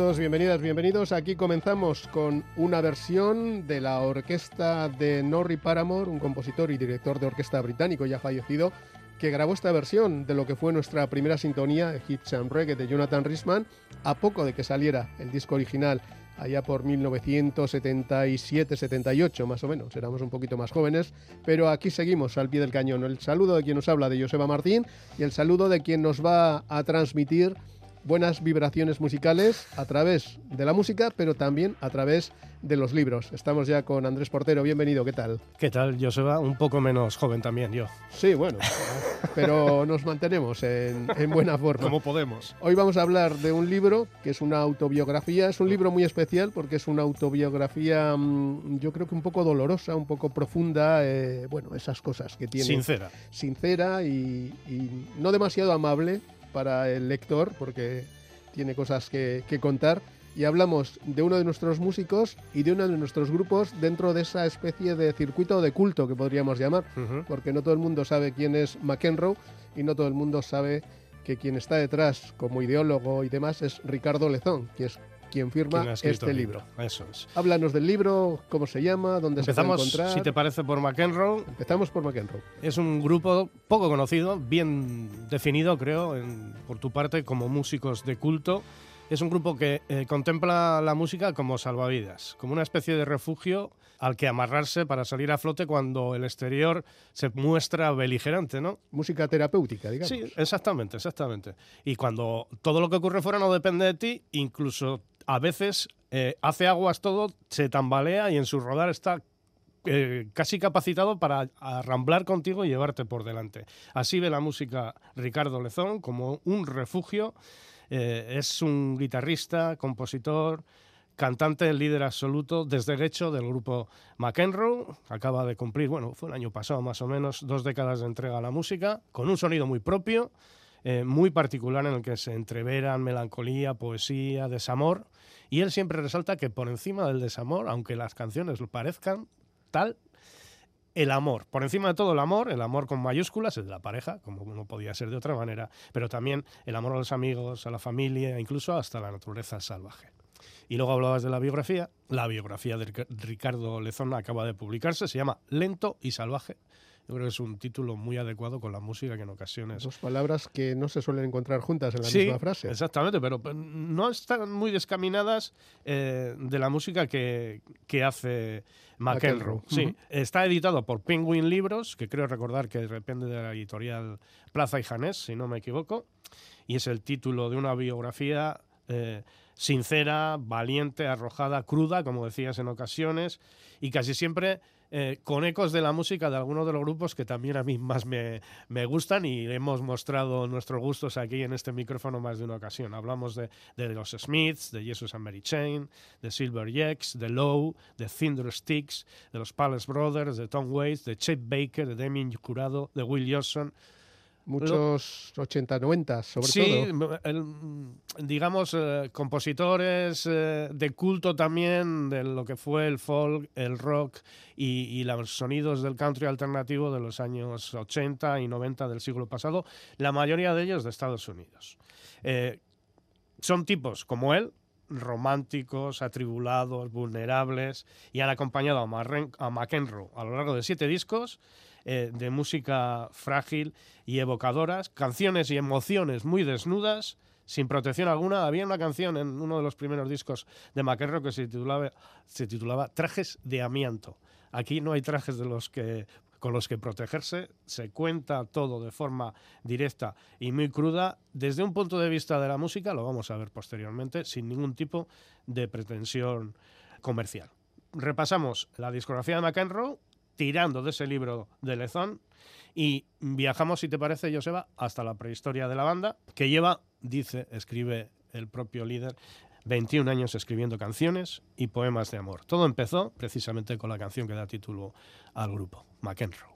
Saludos, bienvenidas, bienvenidos. Aquí comenzamos con una versión de la orquesta de Norrie Paramore, un compositor y director de orquesta británico ya fallecido, que grabó esta versión de lo que fue nuestra primera sintonía, Hits and Reggae de Jonathan Risman, a poco de que saliera el disco original, allá por 1977-78 más o menos, éramos un poquito más jóvenes, pero aquí seguimos al pie del cañón. El saludo de quien nos habla, de Joseba Martín, y el saludo de quien nos va a transmitir buenas vibraciones musicales a través de la música, pero también a través de los libros. Estamos ya con Andrés Portero, bienvenido, ¿qué tal? ¿Qué tal, Joseba? Un poco menos joven también yo. Sí, bueno, pero nos mantenemos en, buena forma. Como podemos. Hoy vamos a hablar de un libro que es una autobiografía, es un libro muy especial porque es una autobiografía mm, yo creo que un poco dolorosa, un poco profunda, eh, bueno, esas cosas que tiene. Sincera. Sincera y no demasiado amable para el lector porque tiene cosas que, contar. Y hablamos de uno de nuestros músicos y de uno de nuestros grupos dentro de esa especie de circuito de culto que podríamos llamar, porque no todo el mundo sabe quién es McEnroe y no todo el mundo sabe que quien está detrás como ideólogo y demás es Ricardo Lezón, que es quien firma este libro. Eso es. Háblanos del libro, cómo se llama, dónde se puede encontrar. si te parece, por McEnroe. Empezamos por McEnroe. Es un grupo poco conocido, bien definido, creo, por tu parte, como músicos de culto. Es un grupo que eh, contempla la música como salvavidas, como una especie de refugio al que amarrarse para salir a flote cuando el exterior se muestra beligerante, ¿no? Música terapéutica, digamos. Sí, exactamente, exactamente. Y cuando todo lo que ocurre fuera no depende de ti, incluso a veces eh, hace aguas todo, se tambalea y en su rodar está eh, casi capacitado para arramblar contigo y llevarte por delante. Así ve la música Ricardo Lezón como un refugio. Eh, es un guitarrista, compositor, cantante, líder absoluto desde derecho del grupo McEnroe. Acaba de cumplir, bueno, fue el año pasado más o menos, dos décadas de entrega a la música, con un sonido muy propio eh, muy particular en el que se entreveran melancolía, poesía, desamor. Y él siempre resalta que por encima del desamor, aunque las canciones lo parezcan tal, el amor, por encima de todo el amor, el amor con mayúsculas, el de la pareja, como no podía ser de otra manera, pero también el amor a los amigos, a la familia, incluso hasta la naturaleza salvaje. Y luego hablabas de la biografía. La biografía de Ricardo Lezón acaba de publicarse, se llama Lento y Salvaje, yo creo que es un título muy adecuado con la música que en ocasiones... Dos palabras que no se suelen encontrar juntas en la misma frase. exactamente, pero no están muy descaminadas eh, de la música que, que hace McEnroe. Sí, está editado por Penguin Libros, que creo recordar que depende de la editorial Plaza y Janés, si no me equivoco, y es el título de una biografía... Eh, sincera, valiente, arrojada, cruda, como decías en ocasiones, y casi siempre eh, con ecos de la música de algunos de los grupos que también a mí más me, gustan y hemos mostrado nuestros gustos aquí en este micrófono más de una ocasión. Hablamos de, los Smiths, de Jesus and Mary Chain, de Silver Jacks, de Low, de Cinder Sticks, de los Palace Brothers, de Tom Waits, de Chet Baker, de Demi Curado, de Will Johnson Muchos 80, 90, sobre todo. Sí, digamos, eh, compositores eh, de culto también de lo que fue el folk, el rock y, los sonidos del country alternativo de los años 80 y 90 del siglo pasado, la mayoría de ellos de Estados Unidos. Eh, son tipos como él, románticos, atribulados, vulnerables, y han acompañado a, McEnroe a lo largo de siete discos eh, de música frágil y evocadoras, canciones y emociones muy desnudas, sin protección alguna. Había una canción en uno de los primeros discos de McEnroe que se titulaba, se titulaba Trajes de amianto. Aquí no hay trajes de los que con los que protegerse, se cuenta todo de forma directa y muy cruda desde un punto de vista de la música, lo vamos a ver posteriormente, sin ningún tipo de pretensión comercial. Repasamos la discografía de McEnroe tirando de ese libro de Lezón y viajamos, si te parece, Joseba, hasta la prehistoria de la banda, que lleva, dice, escribe el propio líder, 21 años escribiendo canciones y poemas de amor. Todo empezó precisamente con la canción que da título al grupo, McEnroe.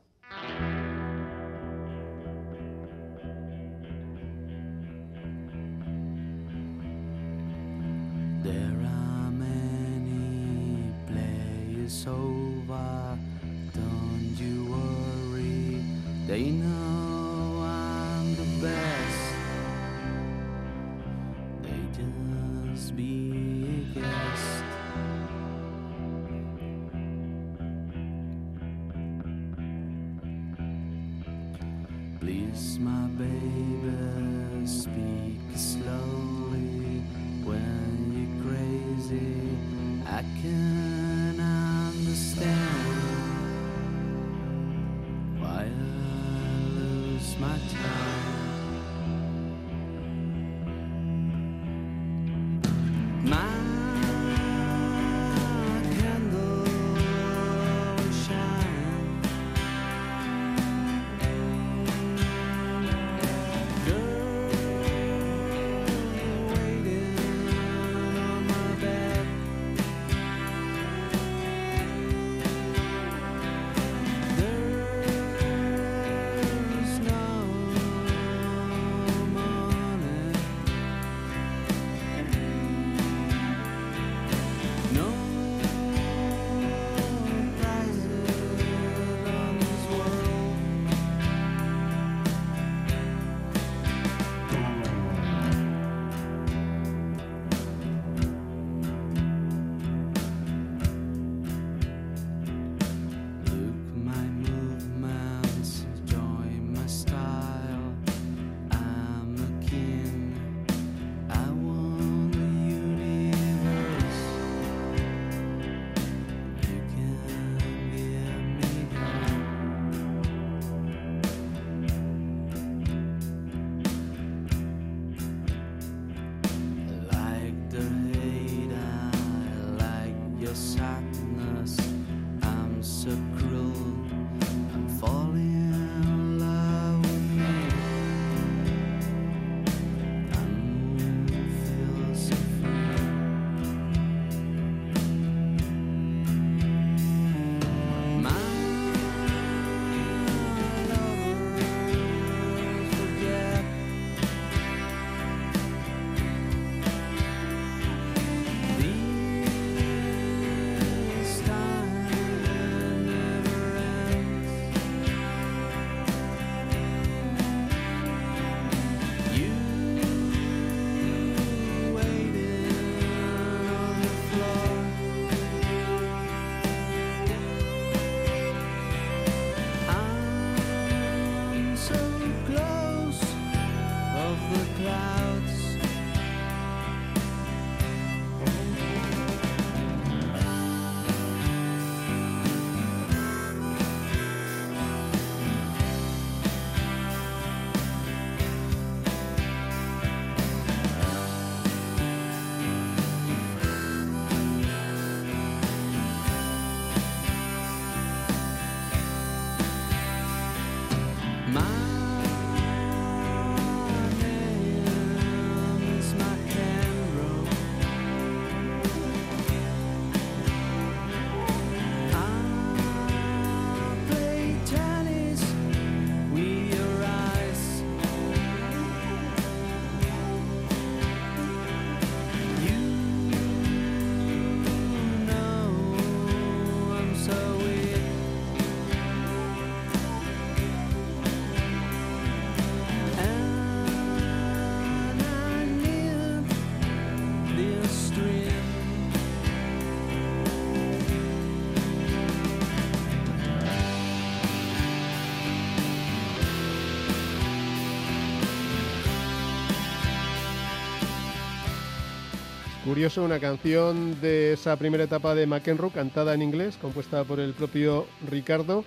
Curioso, una canción de esa primera etapa de McEnroe, cantada en inglés, compuesta por el propio Ricardo,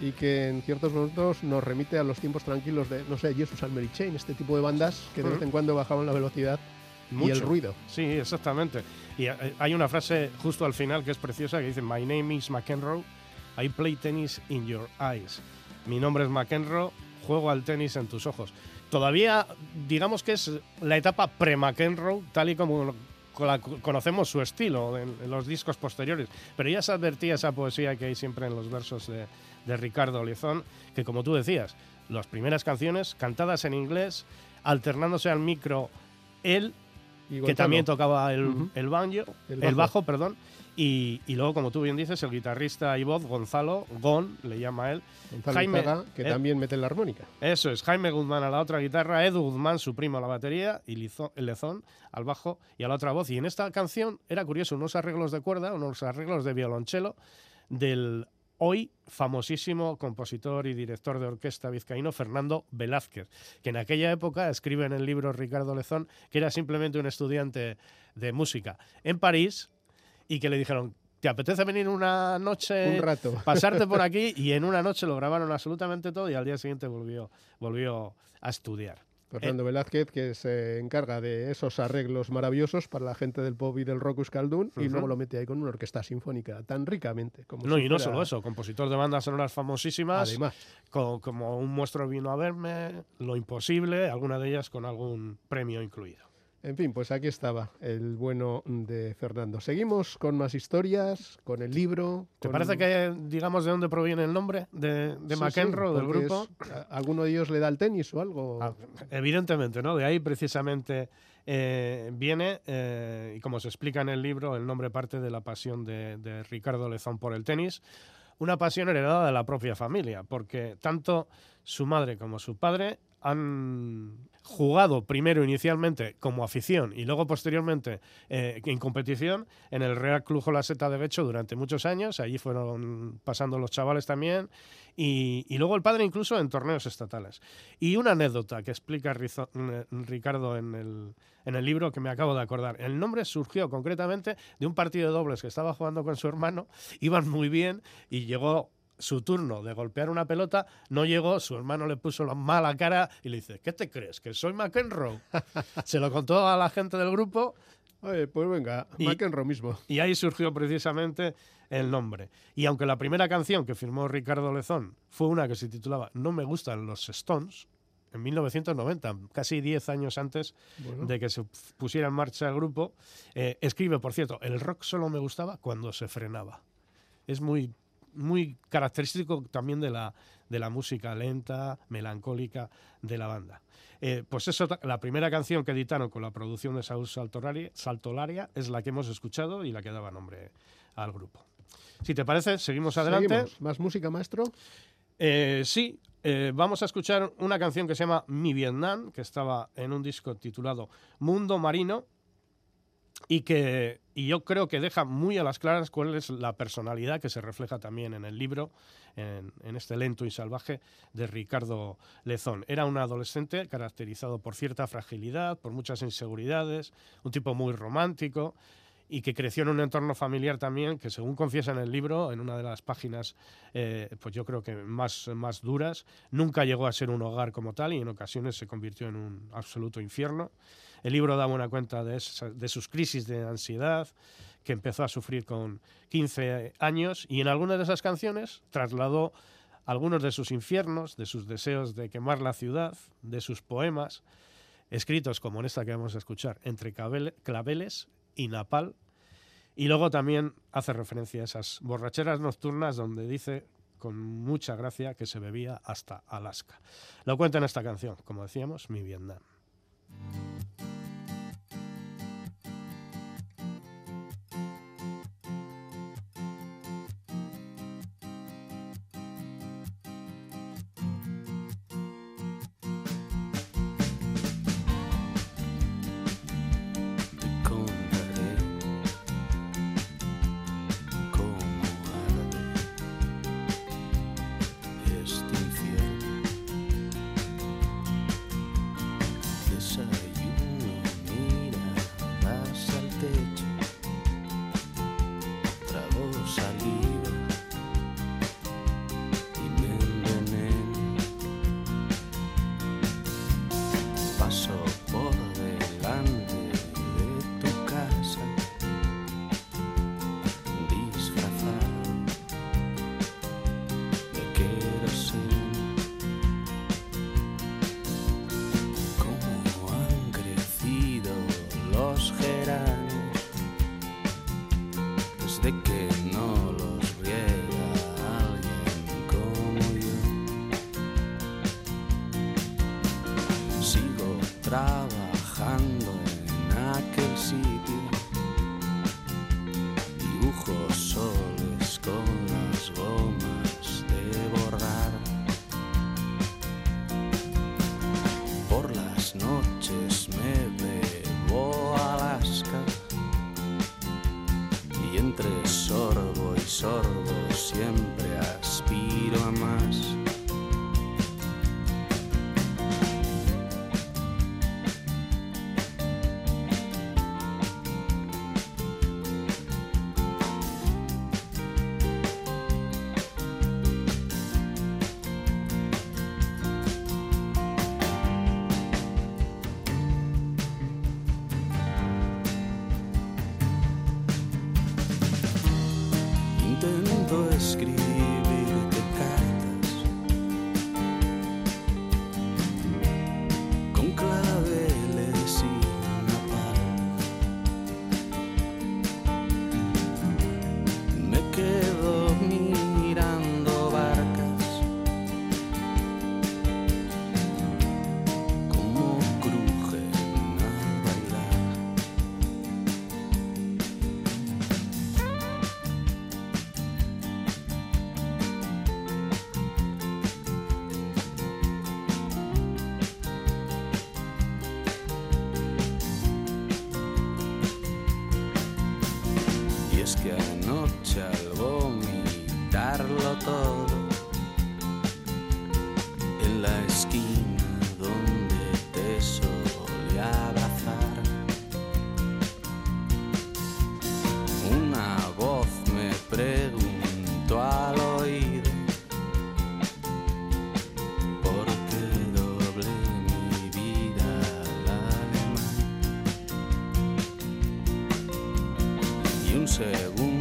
y que en ciertos momentos nos remite a los tiempos tranquilos de, no sé, Jesus and Mary Chain, este tipo de bandas que de vez en cuando bajaban la velocidad y el Mucho. ruido. Sí, exactamente. Y eh, hay una frase justo al final que es preciosa que dice: My name is McEnroe, I play tennis in your eyes. Mi nombre es McEnroe, juego al tenis en tus ojos. Todavía, digamos que es la etapa pre-McEnroe, tal y como conocemos su estilo en, en los discos posteriores. Pero ya se advertía esa poesía que hay siempre en los versos de, de Ricardo Lezón, que como tú decías, las primeras canciones cantadas en inglés, alternándose al micro él Y que también tocaba el, el banjo, El el bajo. bajo, perdón, y, y luego, como tú bien dices, el guitarrista y voz, Gonzalo, Gon, le llama él. Gonzalo Jaime, que eh, también mete la armónica. Eso es, Jaime Guzmán a la otra guitarra, Edu Guzmán, su primo, a la batería, y Lizo- Lezón al bajo y a la otra voz. Y en esta canción era curioso, unos arreglos de cuerda, unos arreglos de violonchelo del hoy famosísimo compositor y director de orquesta vizcaíno Fernando Velázquez, que en aquella época escribe en el libro Ricardo Lezón que era simplemente un estudiante de música en París y que le dijeron, ¿te apetece venir una noche, Un rato. pasarte por aquí? Y en una noche lo grabaron absolutamente todo y al día siguiente volvió, volvió a estudiar. Fernando Velázquez, que se encarga de esos arreglos maravillosos para la gente del pop y del rock euskaldun, y luego lo mete ahí con una orquesta sinfónica tan ricamente como No, si y no fuera- solo eso, compositor de bandas sonoras famosísimas, Además, co- como Un monstruo vino a verme, Lo imposible, alguna de ellas con algún premio incluido. En fin, pues aquí estaba el bueno de Fernando. Seguimos con más historias, con el libro. ¿Te con- parece que digamos de dónde proviene el nombre de, de Sí, sí, McEnroe, del grupo? es- ¿Alguno de ellos le da el tenis o algo? Ah, evidentemente, ¿no? De ahí precisamente eh, viene, eh, y como se explica en el libro, el nombre parte de la pasión de, de Ricardo Lezón por el tenis, una pasión heredada de la propia familia, porque tanto su madre como su padre han jugado primero inicialmente como afición y luego posteriormente eh, en competición en el Real Club Jolaseta de Becho durante muchos años, allí fueron pasando los chavales también, y, luego el padre incluso en torneos estatales. Y una anécdota que explica Rizo- eh, Ricardo en el, en el libro que me acabo de acordar. El nombre surgió concretamente de un partido de dobles que estaba jugando con su hermano, iban muy bien y llegó su turno de golpear una pelota, no llegó, su hermano le puso la mala cara y le dice, ¿qué te crees? ¿Que soy McEnroe? Se lo contó a la gente del grupo Oye, pues venga, Y- McEnroe mismo. y ahí surgió precisamente el nombre. Y aunque la primera canción que firmó Ricardo Lezón fue una que se titulaba No me gustan los Stones, en 1990, casi 10 años antes Bueno, de que se pusiera en marcha el grupo, eh, escribe, por cierto, el rock solo me gustaba cuando se frenaba. Es muy, muy característico también de la, de la música lenta, melancólica de la banda. Eh, pues eso, la primera canción que editaron con la producción de Saúl Saltolari- Saltolaria es la que hemos escuchado y la que daba nombre al grupo. Si te parece, seguimos adelante. seguimos. ¿Más música, maestro? Eh, sí, eh, vamos a escuchar una canción que se llama Mi Vietnam, que estaba en un disco titulado Mundo Marino, y que y yo creo que deja muy a las claras cuál es la personalidad que se refleja también en el libro, en, en este lento y salvaje de Ricardo Lezón. Era un adolescente caracterizado por cierta fragilidad, por muchas inseguridades, un tipo muy romántico y que creció en un entorno familiar también que según confiesa en el libro, en una de las páginas, eh, pues yo creo que más, más duras, nunca llegó a ser un hogar como tal y en ocasiones se convirtió en un absoluto infierno. El libro da buena cuenta de, sus crisis de ansiedad que empezó a sufrir con 15 años y en algunas de esas canciones trasladó algunos de sus infiernos, de sus deseos de quemar la ciudad, de sus poemas, escritos como en esta que vamos a escuchar, entre claveles y napal. Y luego también hace referencia a esas borracheras nocturnas donde dice con mucha gracia que se bebía hasta Alaska. Lo cuenta en esta canción, como decíamos, Mi Vietnam. Y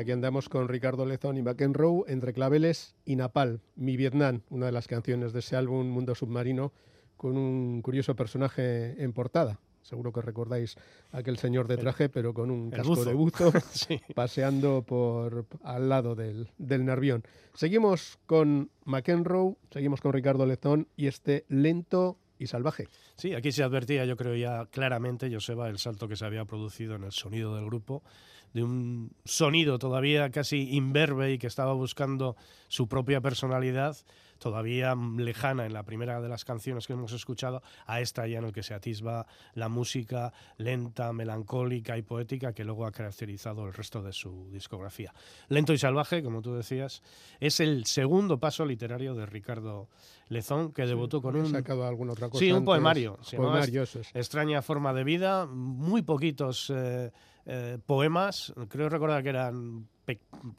aquí andamos con Ricardo Lezón y McEnroe entre claveles y Napal, Mi Vietnam, una de las canciones de ese álbum Mundo Submarino, con un curioso personaje en portada. Seguro que recordáis aquel señor de traje, pero con un casco buzo. de buzo, Sí. paseando por al lado del, del Nervión. Seguimos con McEnroe, seguimos con Ricardo Lezón y este lento y salvaje. Sí, aquí se advertía, yo creo ya claramente, Joseba, el salto que se había producido en el sonido del grupo, de un sonido todavía casi imberbe y que estaba buscando su propia personalidad, todavía lejana en la primera de las canciones que hemos escuchado, a esta ya en el que se atisba la música lenta, melancólica y poética que luego ha caracterizado el resto de su discografía. Lento y salvaje, como tú decías, es el segundo paso literario de Ricardo Lezón, que debutó con ¿Había un sacado alguna otra cosa Sí, un antes? poemario. Es. extraña forma de vida, muy poquitos eh, eh, poemas, creo recordar que eran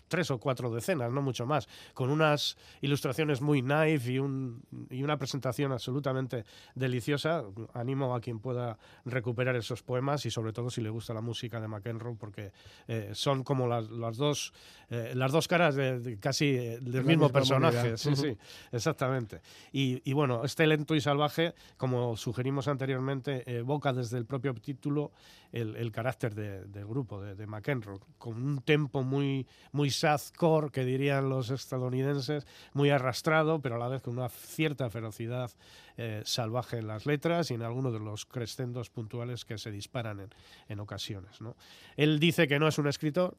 tres o cuatro decenas, no mucho más, con unas ilustraciones muy naive y, un, y una presentación absolutamente deliciosa. Animo a quien pueda recuperar esos poemas y sobre todo si le gusta la música de McEnroe, porque eh, son como las, las dos, eh, las dos caras de, de casi eh, del mismo personaje. Sí, sí, exactamente. Y, y bueno, este lento y salvaje, como sugerimos anteriormente, evoca desde el propio título el, el carácter de- del grupo, de, de McEnroe, con un tempo muy, muy sadcore, que dirían los estadounidenses, muy arrastrado, pero a la vez con una cierta ferocidad eh, salvaje en las letras y en algunos de los crescendos puntuales que se disparan en, en ocasiones. ¿no? Él dice que no es un escritor,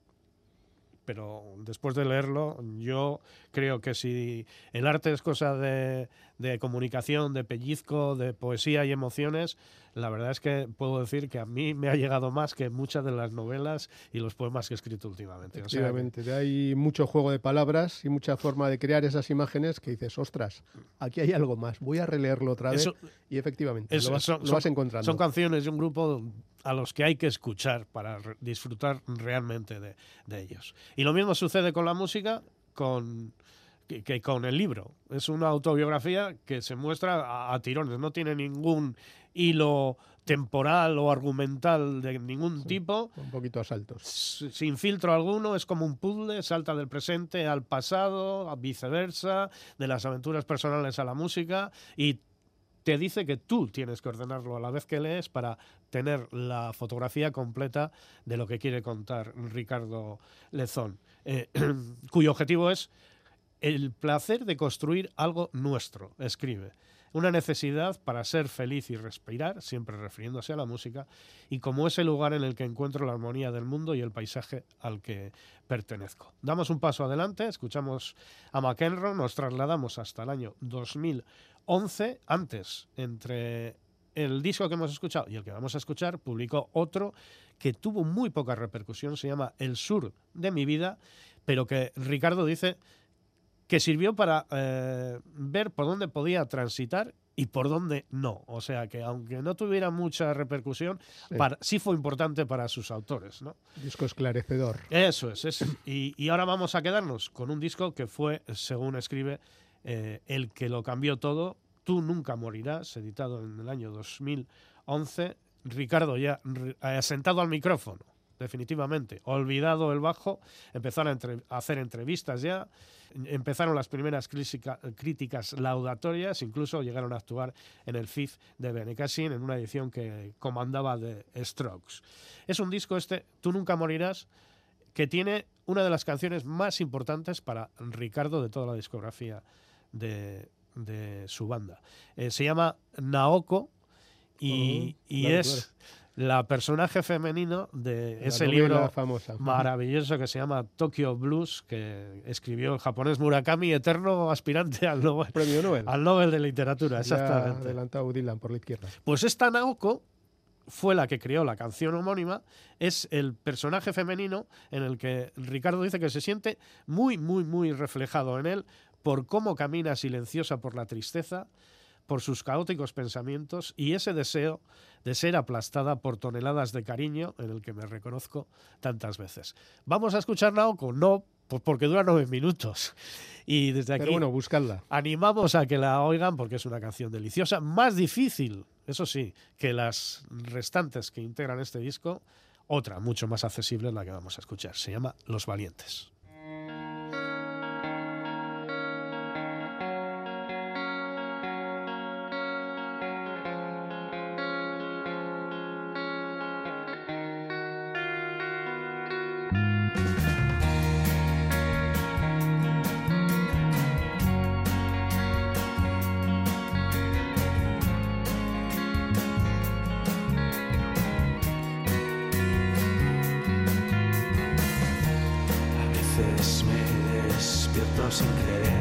pero después de leerlo, yo creo que si el arte es cosa de, de comunicación, de pellizco, de poesía y emociones, la verdad es que puedo decir que a mí me ha llegado más que muchas de las novelas y los poemas que he escrito últimamente. O sea Efectivamente, hay mucho juego de palabras y mucha forma de crear esas imágenes que dices, ostras, aquí hay algo más, voy a releerlo otra vez Eso- y efectivamente eso- lo vas, son- lo vas encontrando. Son canciones de un grupo a los que hay que escuchar para re- disfrutar realmente de, de ellos. Y lo mismo sucede con la música, con que, que con el libro. Es una autobiografía que se muestra a, a tirones, no tiene ningún hilo temporal o argumental de ningún tipo. un poquito a saltos. Sin filtro alguno, es como un puzzle, salta del presente al pasado, a viceversa, de las aventuras personales a la música y te dice que tú tienes que ordenarlo a la vez que lees para tener la fotografía completa de lo que quiere contar Ricardo Lezón, eh, cuyo objetivo es el placer de construir algo nuestro, escribe. una necesidad para ser feliz y respirar, siempre refiriéndose a la música, y como ese lugar en el que encuentro la armonía del mundo y el paisaje al que pertenezco. Damos un paso adelante, escuchamos a McEnroe, nos trasladamos hasta el año 2011, antes, entre el disco que hemos escuchado y el que vamos a escuchar, publicó otro que tuvo muy poca repercusión, se llama El Sur de mi vida, pero que Ricardo dice que sirvió para eh, ver por dónde podía transitar y por dónde no. O sea que aunque no tuviera mucha repercusión, Sí. para- sí fue importante para sus autores. ¿no? Disco esclarecedor. Eso es. es- y, y ahora vamos a quedarnos con un disco que fue, según escribe, eh, el que lo cambió todo. Tú nunca morirás, editado en el año 2011. Ricardo ya eh, sentado al micrófono, definitivamente. Olvidado el bajo, empezaron a, hacer entrevistas ya. Empezaron las primeras crítica- críticas laudatorias, incluso llegaron a actuar en el FIF de Benicassin en una edición que comandaba de Strokes. Es un disco este, Tú nunca morirás, que tiene una de las canciones más importantes para Ricardo de toda la discografía de, de su banda. Eh, se llama Naoko y, Oh, y claro, es la personaje femenino de La ese libro famosa. maravilloso que se llama Tokyo Blues, que escribió el japonés Murakami, eterno aspirante al Nobel, Premio Nobel. al Nobel de Literatura. Ya Exactamente. adelantado Dylan por la izquierda. Pues esta Naoko fue la que creó la canción homónima, es el personaje femenino en el que Ricardo dice que se siente muy, muy, muy reflejado en él por cómo camina silenciosa por la tristeza, por sus caóticos pensamientos y ese deseo de ser aplastada por toneladas de cariño en el que me reconozco tantas veces. ¿Vamos a escuchar Naoko? No, pues porque dura nueve minutos. Y desde aquí Pero bueno, buscadla. Animamos a que la oigan porque es una canción deliciosa, más difícil, eso sí, que las restantes que integran este disco. Otra, mucho más accesible, es la que vamos a escuchar. Se llama Los Valientes. Sin querer,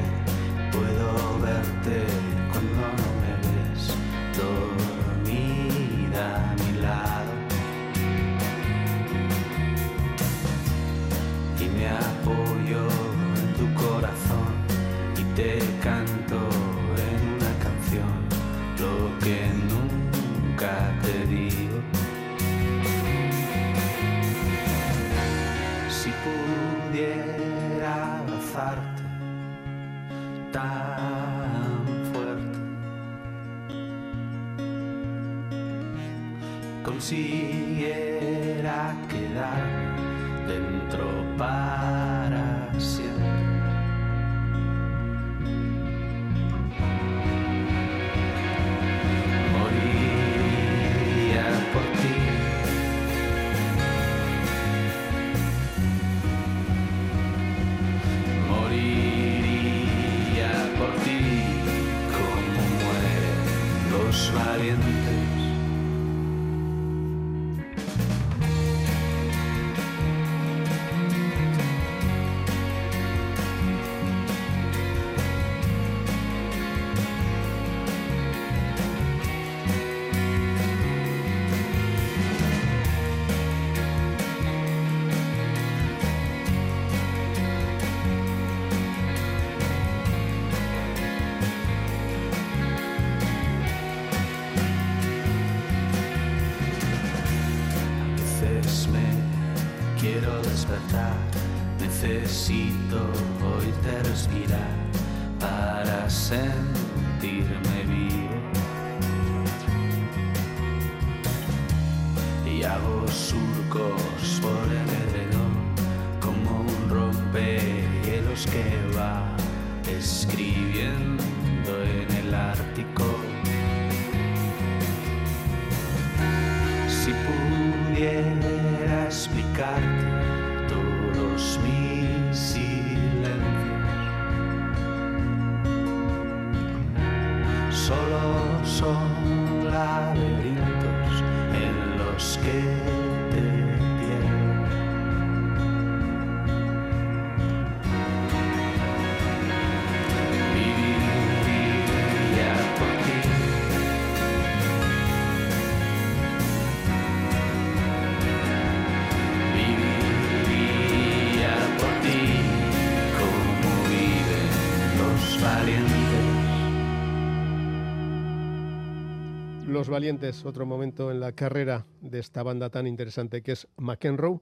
despertar, necesito oírte respirar para sentirme Los Valientes, otro momento en la carrera de esta banda tan interesante que es McEnroe.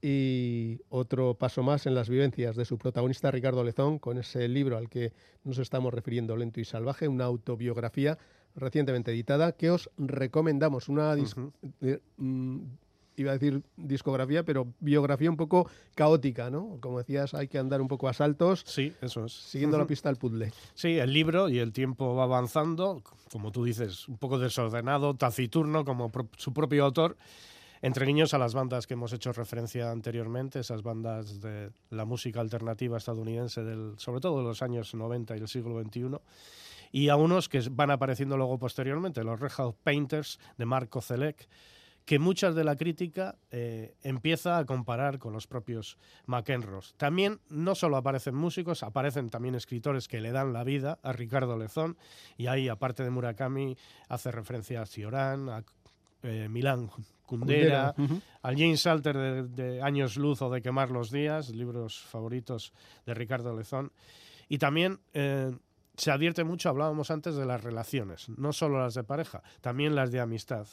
Y otro paso más en las vivencias de su protagonista Ricardo Lezón con ese libro al que nos estamos refiriendo, Lento y Salvaje, una autobiografía recientemente editada que os recomendamos. Una, eh, mm, iba a decir discografía, pero biografía un poco caótica, ¿no? Como decías, hay que andar un poco a saltos, Sí, eso es. siguiendo la Ujú. pista del puzzle. Sí, el libro y el tiempo va avanzando, como tú dices, un poco desordenado, taciturno, como pro- su propio autor, entre guiños a las bandas que hemos hecho referencia anteriormente, esas bandas de la música alternativa estadounidense, del, sobre todo de los años 90 y el siglo XXI, y a unos que van apareciendo luego posteriormente, los Red Hot Painters de Marco Zelec, que muchas de la crítica eh, empieza a comparar con los propios McEnroe. También no solo aparecen músicos, aparecen también escritores que le dan la vida a Ricardo Lezón, y ahí, aparte de Murakami, hace referencia a Cioran, a eh, Milán Kundera, Ujú. al James Salter de, de Años Luz o de Quemar los Días, libros favoritos de Ricardo Lezón. Y también eh, se advierte mucho, hablábamos antes de las relaciones, no solo las de pareja, también las de amistad.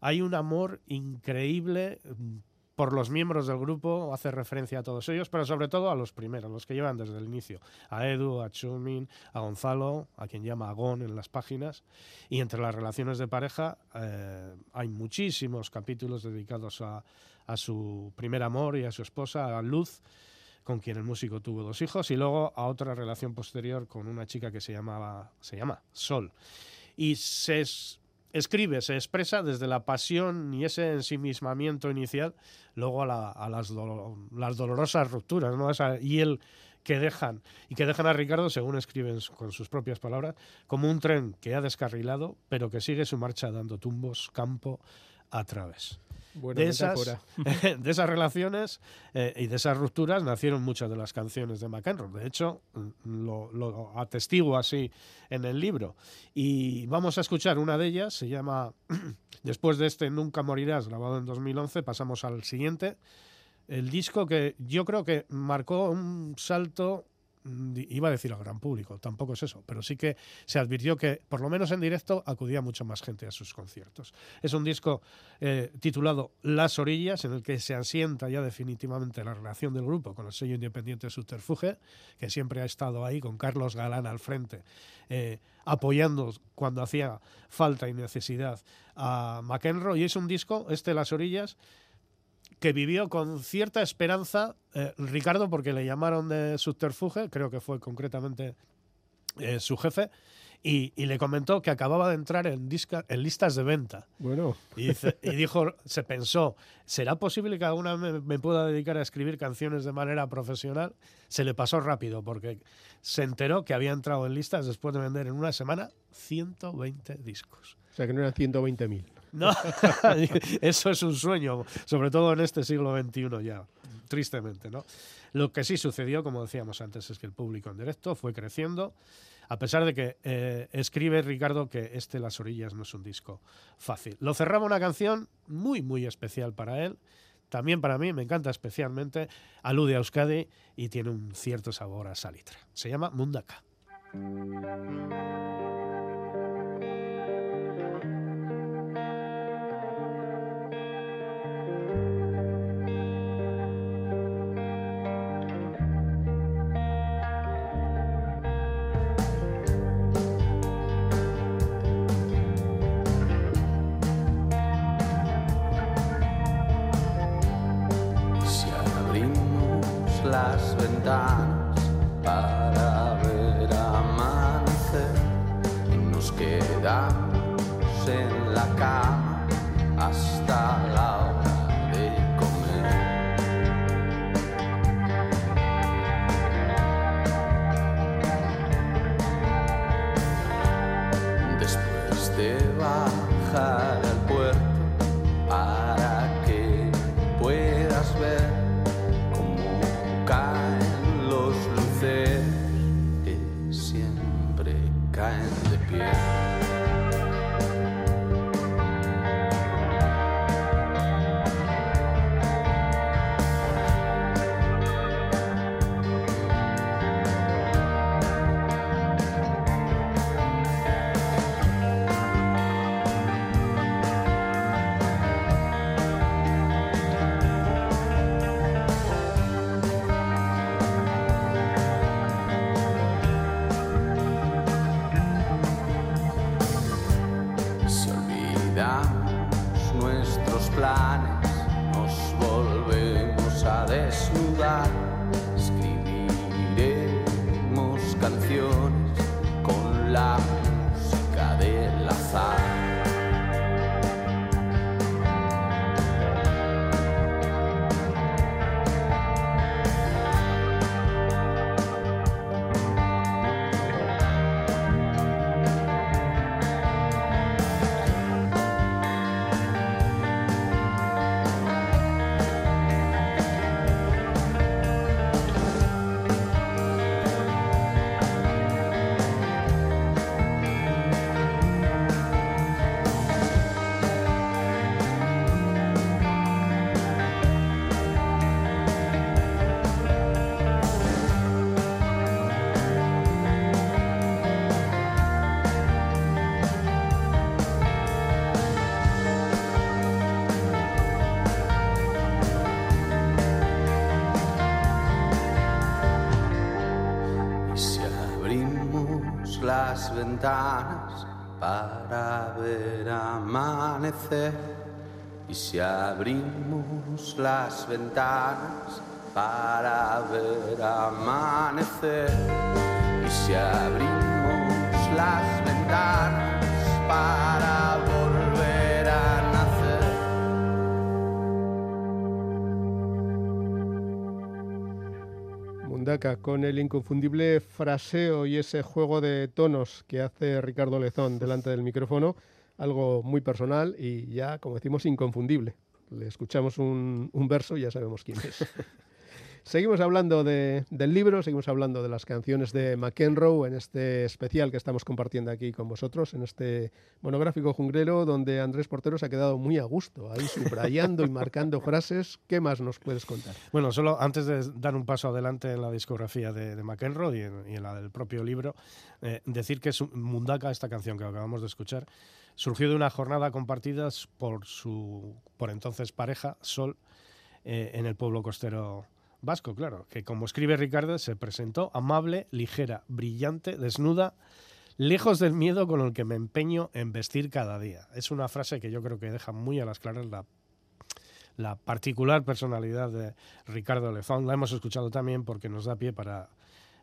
Hay un amor increíble mm, por los miembros del grupo, hace referencia a todos ellos, pero sobre todo a los primeros, los que llevan desde el inicio, a Edu, a Chumin, a Gonzalo, a quien llama Agón en las páginas, y entre las relaciones de pareja eh, hay muchísimos capítulos dedicados a, a su primer amor y a su esposa, a Luz, con quien el músico tuvo dos hijos, y luego a otra relación posterior con una chica que se llamaba, se llama Sol. Y se es- escribe, se expresa desde la pasión y ese ensimismamiento inicial, luego a, la- a las, las dolorosas rupturas, ¿no? Esa hiel que dejan y que dejan a Ricardo, según escriben con sus propias palabras, como un tren que ha descarrilado, pero que sigue su marcha dando tumbos campo a través Buena de esas, de esas relaciones eh, y de esas rupturas nacieron muchas de las canciones de McEnroe. De hecho, mm, lo, lo atestigo así en el libro. Y vamos a escuchar una de ellas, se llama Después de este Nunca Morirás, grabado en 2011, pasamos al siguiente. El disco que yo creo que marcó un salto, iba a decir al gran público, tampoco es eso, pero sí que se advirtió que, por lo menos en directo, acudía mucha más gente a sus conciertos. Es un disco eh, titulado Las Orillas, en el que se asienta ya definitivamente la relación del grupo con el sello independiente Subterfuge, que siempre ha estado ahí con Carlos Galán al frente, eh, apoyando cuando hacía falta y necesidad a McEnroe. Y es un disco, este Las Orillas, que vivió con cierta esperanza eh, Ricardo, porque le llamaron de subterfuge, creo que fue concretamente eh, su jefe, y, y le comentó que acababa de entrar en, disca- en listas de venta. Bueno, Y, dice- y dijo, se pensó, ¿será posible que alguna me, me pueda dedicar a escribir canciones de manera profesional? Se le pasó rápido porque se enteró que había entrado en listas después de vender en una semana 120 discos. o sea que no eran 120.000. No, eso es un sueño, sobre todo en este siglo XXI ya, tristemente, ¿no? Lo que sí sucedió, como decíamos antes, es que el público en directo fue creciendo, a pesar de que eh, escribe Ricardo que este Las Orillas no es un disco fácil. Lo cerraba una canción muy, muy especial para él, también para mí, me encanta especialmente, alude a Euskadi y tiene un cierto sabor a salitre. Se llama Mundaka. Las ventanas para ver amanecer, y si abrimos las ventanas para ver amanecer, y si abrimos las ventanas para volver Con el inconfundible fraseo y ese juego de tonos que hace Ricardo Lezón delante del micrófono, algo muy personal y ya, como decimos, inconfundible. Le escuchamos un, un verso y ya sabemos quién es. Seguimos hablando de- del libro, seguimos hablando de las canciones de McEnroe en este especial que estamos compartiendo aquí con vosotros, en este monográfico junglero donde Andrés Portero se ha quedado muy a gusto, ahí subrayando y marcando frases. ¿Qué más nos puedes contar? Bueno, solo antes de dar un paso adelante en la discografía de, de McEnroe y en, y en la del propio libro, eh, decir que su, Mundaka, esta canción que acabamos de escuchar, surgió de una jornada compartida por su por entonces pareja, Sol, eh, en el pueblo costero vasco, claro, que como escribe Ricardo, se presentó amable, ligera, brillante, desnuda, lejos del miedo con el que me empeño en vestir cada día. Es una frase que yo creo que deja muy a las claras la la particular personalidad de Ricardo Lefón. La hemos escuchado también porque nos da pie para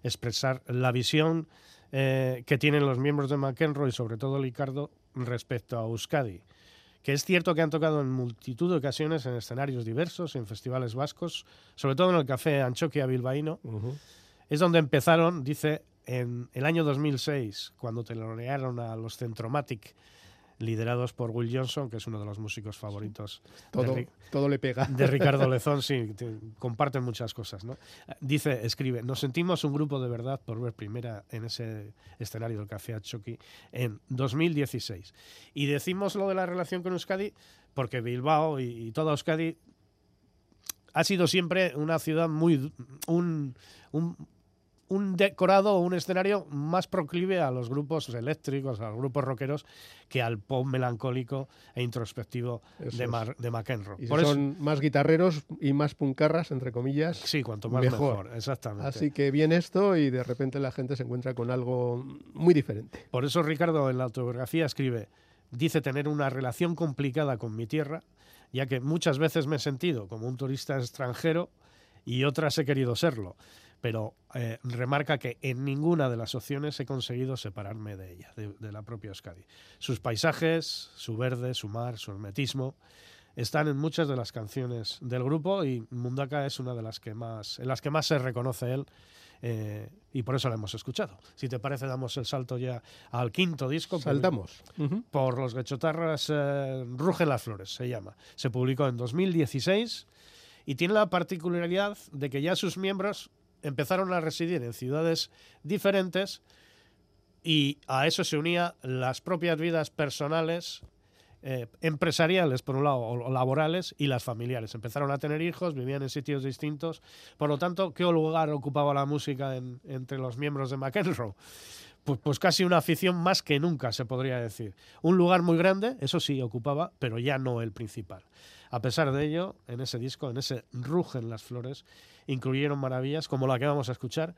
expresar la visión eh, que tienen los miembros de McEnroe y sobre todo Ricardo respecto a Euskadi. Que es cierto que han tocado en multitud de ocasiones en escenarios diversos, en festivales vascos, sobre todo en el Café Anchoquia Bilbaíno. Es donde empezaron, dice, en el año 2006, cuando telonearon a los Centromatic, liderados por Will Johnson, que es uno de los músicos favoritos de Todo, Ri- todo le pega. de Ricardo Lezón, sí, te- comparten muchas cosas, ¿no? Dice, escribe, nos sentimos un grupo de verdad por ver primera en ese escenario del Café Achoqui en 2016. Y decimos lo de la relación con Euskadi porque Bilbao y, y toda Euskadi ha sido siempre una ciudad muy... un, un un decorado o un escenario más proclive a los grupos eléctricos, a los grupos rockeros, que al pop melancólico e introspectivo Eso de. Mar- de McEnroe. Y si Por eso- son más guitarreros y más puncarras, entre comillas. Sí, cuanto más mejor. mejor, exactamente. Así que viene esto y de repente la gente se encuentra con algo muy diferente. Por eso Ricardo en la autobiografía escribe, dice tener una relación complicada con mi tierra, ya que muchas veces me he sentido como un turista extranjero y otras he querido serlo, pero eh, remarca que en ninguna de las opciones he conseguido separarme de ella, de, de la propia Euskadi. Sus paisajes, su verde, su mar, su hermetismo, están en muchas de las canciones del grupo y Mundaka es una de las que más, en las que más se reconoce él eh, y por eso la hemos escuchado. Si te parece, damos el salto ya al quinto disco. Saltamos. Por los Gechotarras eh, Rugen las Flores, se llama. Se publicó en 2016 y tiene la particularidad de que ya sus miembros empezaron a residir en ciudades diferentes y a eso se unía las propias vidas personales, eh, empresariales por un lado, o laborales, y las familiares. Empezaron a tener hijos, vivían en sitios distintos. Por lo tanto, ¿qué lugar ocupaba la música en- entre los miembros de McEnroe? Pues, pues casi una afición más que nunca, se podría decir. Un lugar muy grande, eso sí, ocupaba, pero ya no el principal. A pesar de ello, en ese disco, en ese Rugen las Flores, incluyeron maravillas como la que vamos a escuchar.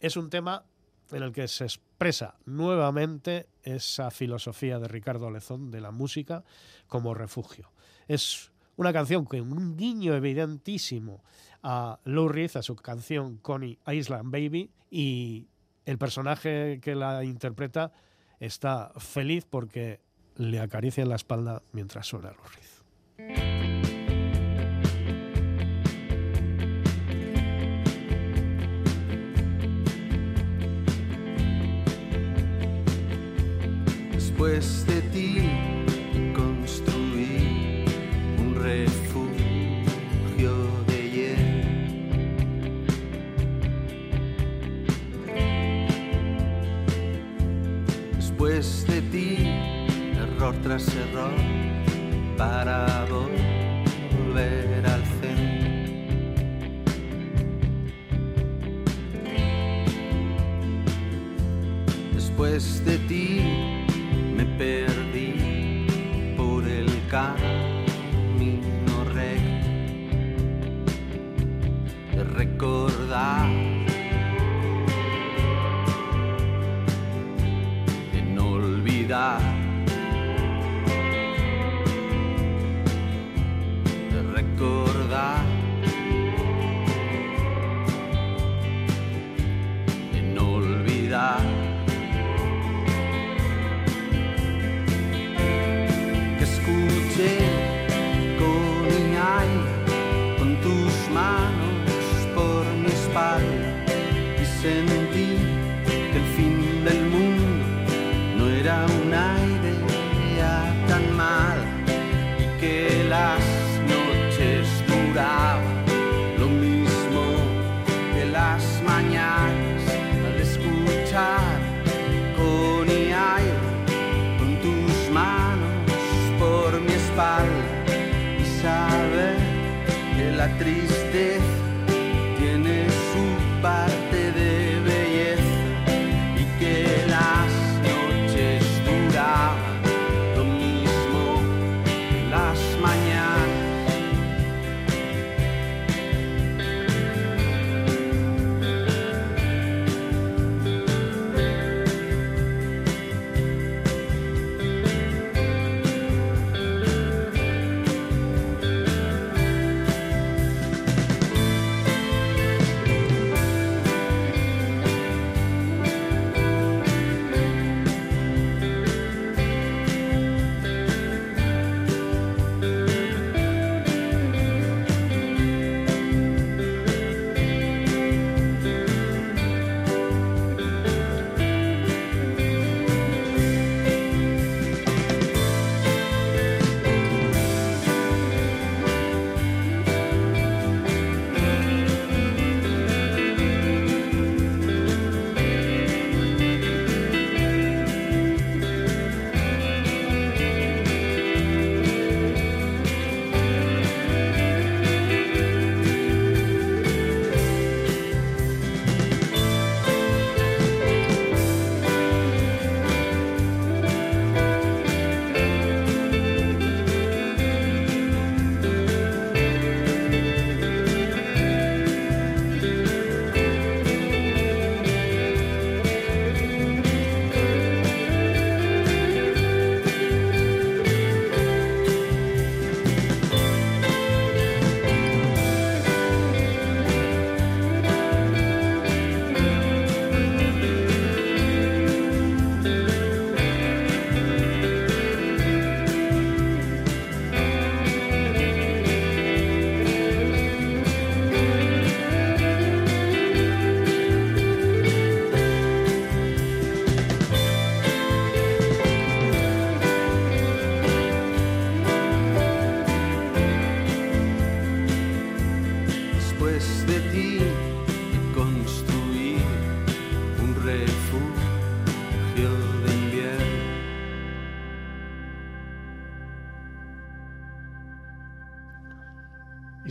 Es un tema en el que se expresa nuevamente esa filosofía de Ricardo Lezón de la música como refugio. Es una canción con un guiño evidentísimo a Lou Reed, a su canción Connie Island Baby, y el personaje que la interpreta está feliz porque le acarician la espalda mientras suena los riz. Después de ti construí un refugio de hiel. Después de ti, error tras error, para volver al centro. Después de ti perdí por el camino recto. Recordar, y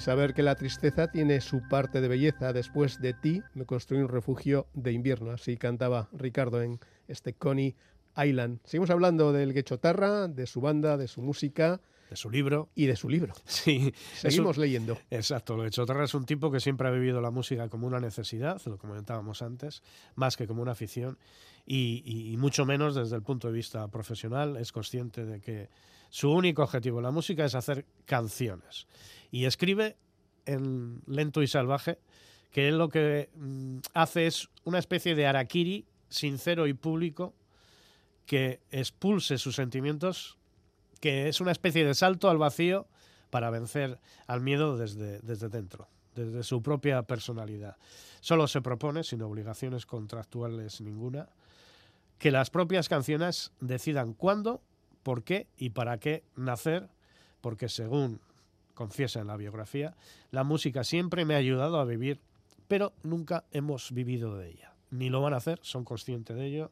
saber que la tristeza tiene su parte de belleza. Después de ti me construí un refugio de invierno. Así cantaba Ricardo en este Coney Island. Seguimos hablando del Guechotarra, de su banda, de su música De su libro. y de su libro. Sí, un- Seguimos leyendo. Exacto, lo de Chotarra es un tipo que siempre ha vivido la música como una necesidad, lo comentábamos antes, más que como una afición, y, y- y mucho menos desde el punto de vista profesional. Es consciente de que su único objetivo en la música es hacer canciones. Y escribe en Lento y Salvaje que él lo que mm, hace es una especie de harakiri sincero y público que expulse sus sentimientos, que es una especie de salto al vacío para vencer al miedo desde, desde dentro, desde su propia personalidad. Solo se propone, sin obligaciones contractuales ninguna, que las propias canciones decidan cuándo, por qué y para qué nacer, porque según confiesa en la biografía, la música siempre me ha ayudado a vivir, pero nunca hemos vivido de ella. Ni lo van a hacer, son conscientes de ello.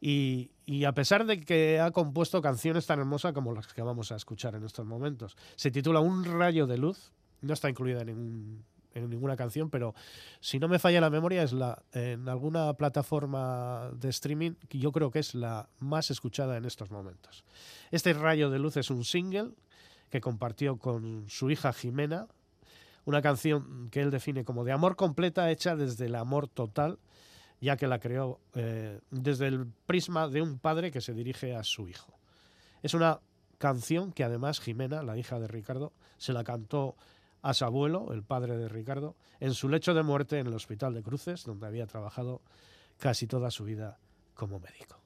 Y, y a pesar de que ha compuesto canciones tan hermosas como las que vamos a escuchar en estos momentos, se titula Un rayo de luz, no está incluida en, en ninguna canción, pero si no me falla la memoria, es la en alguna plataforma de streaming yo creo que es la más escuchada en estos momentos. Este rayo de luz es un single que compartió con su hija Jimena, una canción que él define como de amor completa, hecha desde el amor total, ya que la creó eh, desde el prisma de un padre que se dirige a su hijo. Es una canción que además Jimena, la hija de Ricardo, se la cantó a su abuelo, el padre de Ricardo, en su lecho de muerte en el Hospital de Cruces, donde había trabajado casi toda su vida como médico.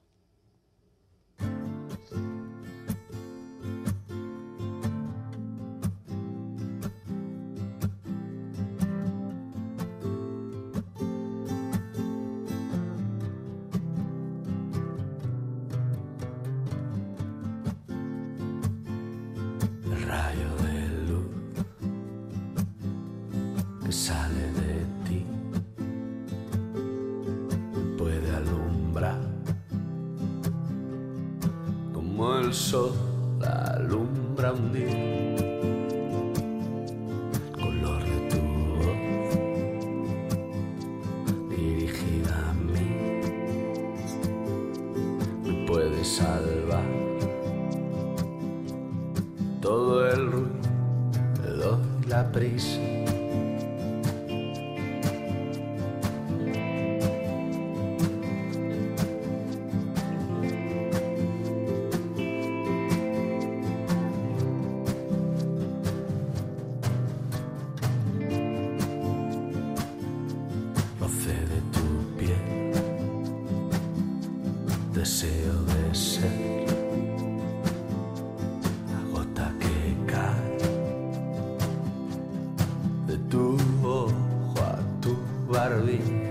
Charlie.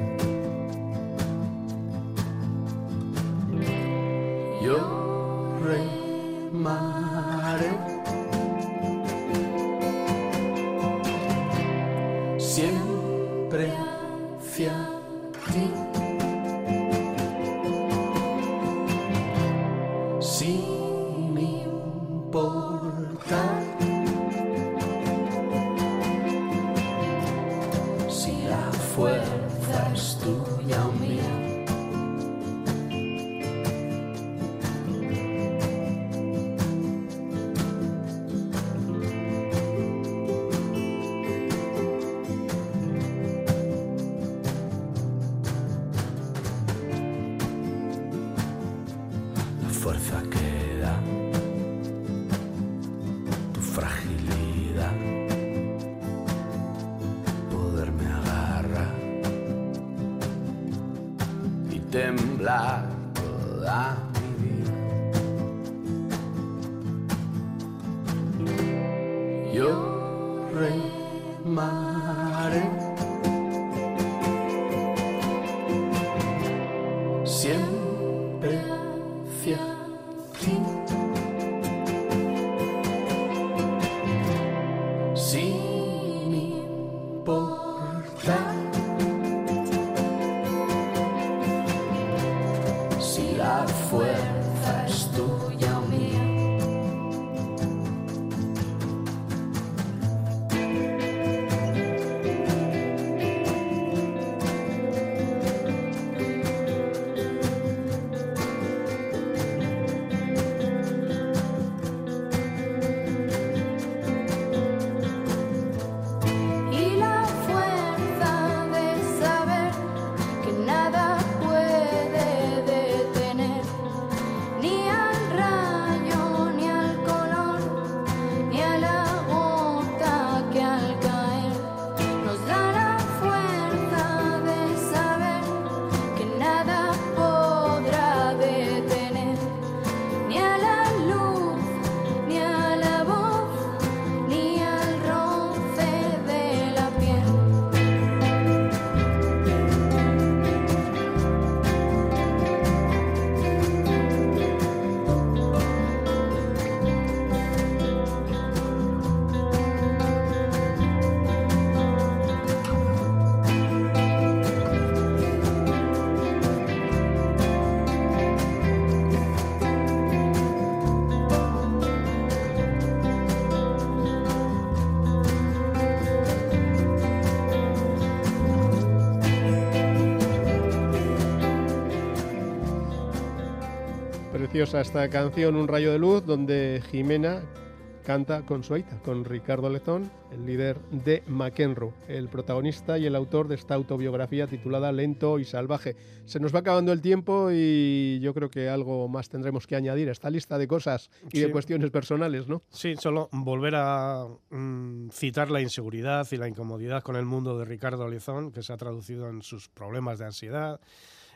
Preciosa esta canción, Un rayo de luz, donde Jimena canta con su aita, con Ricardo Lezón, el líder de McEnroe, el protagonista y el autor de esta autobiografía titulada Lento y Salvaje. Se nos va acabando el tiempo y yo creo que algo más tendremos que añadir a esta lista de cosas y Sí. de cuestiones personales, ¿no? Sí, solo volver a mm, citar la inseguridad y la incomodidad con el mundo de Ricardo Lezón, que se ha traducido en sus problemas de ansiedad,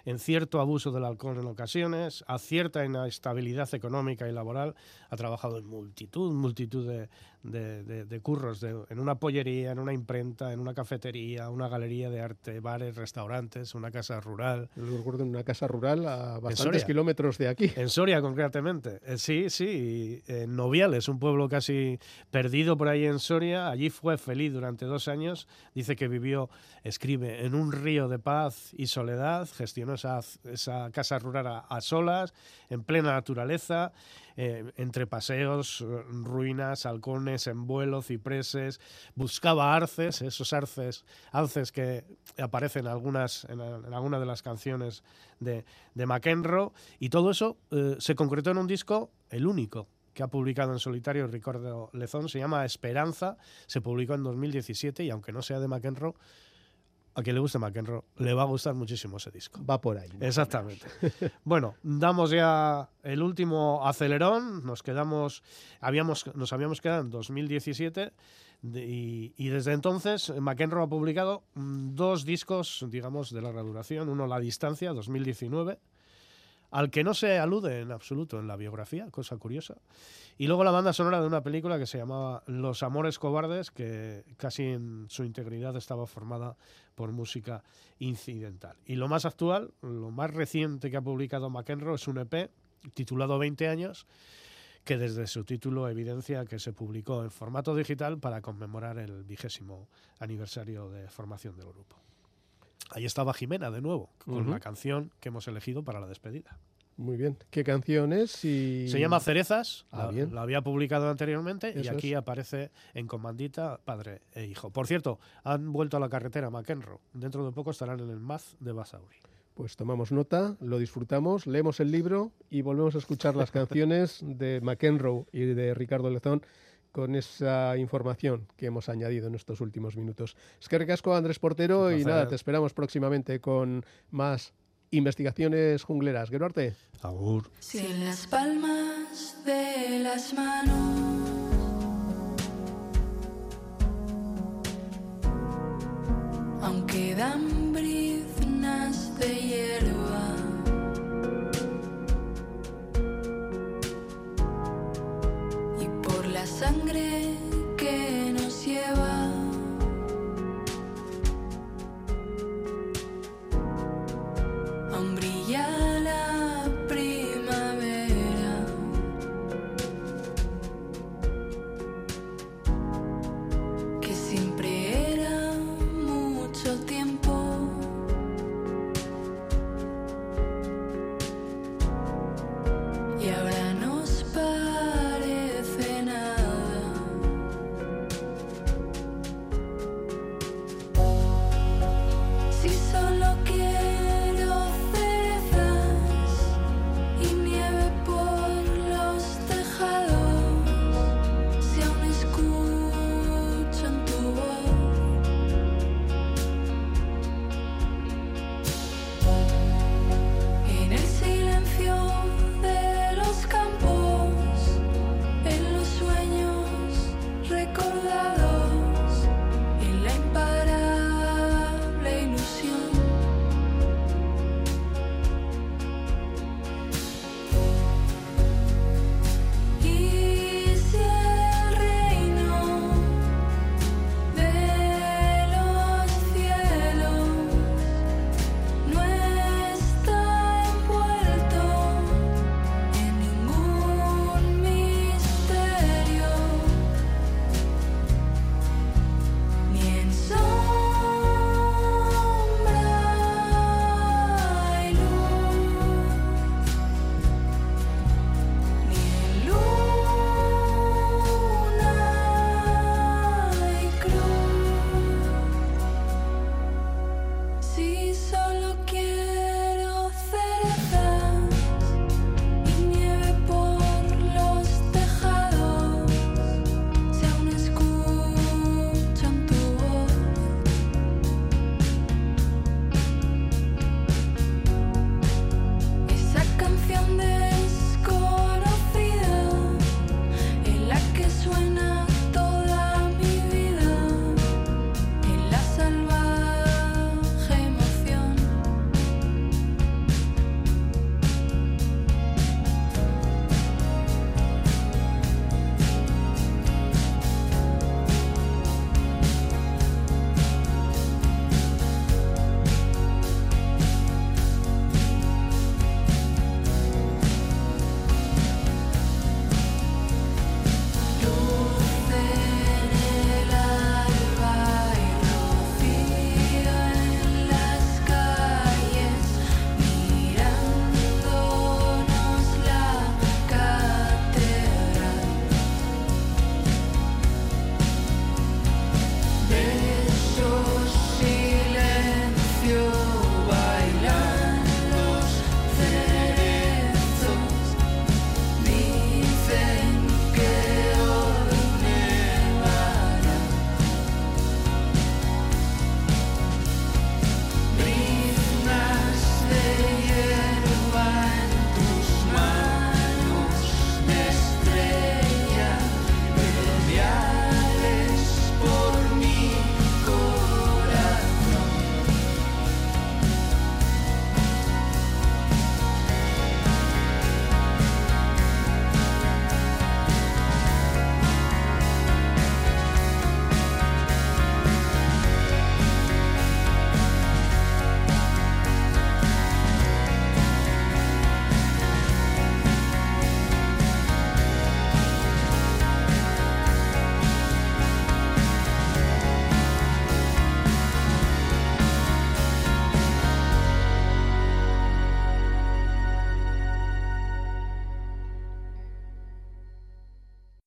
en cierto abuso del alcohol en ocasiones, a cierta inestabilidad económica y laboral. Ha trabajado en multitud, multitud de, de- de- de curros, de- en una pollería, en una imprenta, en una cafetería, una galería de arte, bares, restaurantes, una casa rural. Yo recuerdo en una casa rural a bastantes kilómetros de aquí. En Soria, concretamente. Eh, sí, sí. En Noviales, un pueblo casi perdido por ahí en Soria. Allí fue feliz durante dos años. Dice que vivió, escribe, en un río de paz y soledad. Gestionó esa, esa casa rural a, a solas, en plena naturaleza, eh, entre paseos, eh, ruinas, halcones, en vuelo, cipreses. Buscaba arces, esos arces, alces que aparecen algunas, en, en algunas de las canciones de, de McEnroe. Y todo eso eh, se concretó en un disco, el único que ha publicado en solitario Ricardo Lezón, se llama Esperanza, se publicó en 2017 y aunque no sea de McEnroe, a quien le guste McEnroe, le va a gustar muchísimo ese disco. Va por ahí. Exactamente. bueno, damos ya el último acelerón. Nos quedamos, habíamos, nos habíamos quedado en 2017 de- y, y desde entonces McEnroe ha publicado mm, dos discos, digamos, de larga duración. Uno, La Distancia, 2019, al que no se alude en absoluto en la biografía, cosa curiosa. Y luego la banda sonora de una película que se llamaba Los Amores Cobardes, que casi en su integridad estaba formada por música incidental. Y lo más actual, lo más reciente que ha publicado McEnroe es un EP titulado 20 años, que desde su título evidencia que se publicó en formato digital para conmemorar el vigésimo aniversario de formación del grupo. Ahí estaba Jimena de nuevo, con la canción que hemos elegido para la despedida. Muy bien. ¿Qué canción es? Y... Se llama Cerezas, Ah, la, bien. la había publicado anteriormente y aquí es. aparece en comandita padre e hijo. Por cierto, han vuelto a la carretera McEnroe. Dentro de poco estarán en el Maz de Basauri. Pues tomamos nota, lo disfrutamos, leemos el libro y volvemos a escuchar las canciones de McEnroe y de Ricardo Lezón con esa información que hemos añadido en estos últimos minutos. Es que recasco Andrés Portero y nada, te esperamos próximamente con más investigaciones jungleras. Gerarte. Agur. Si en las palmas de las manos aún quedan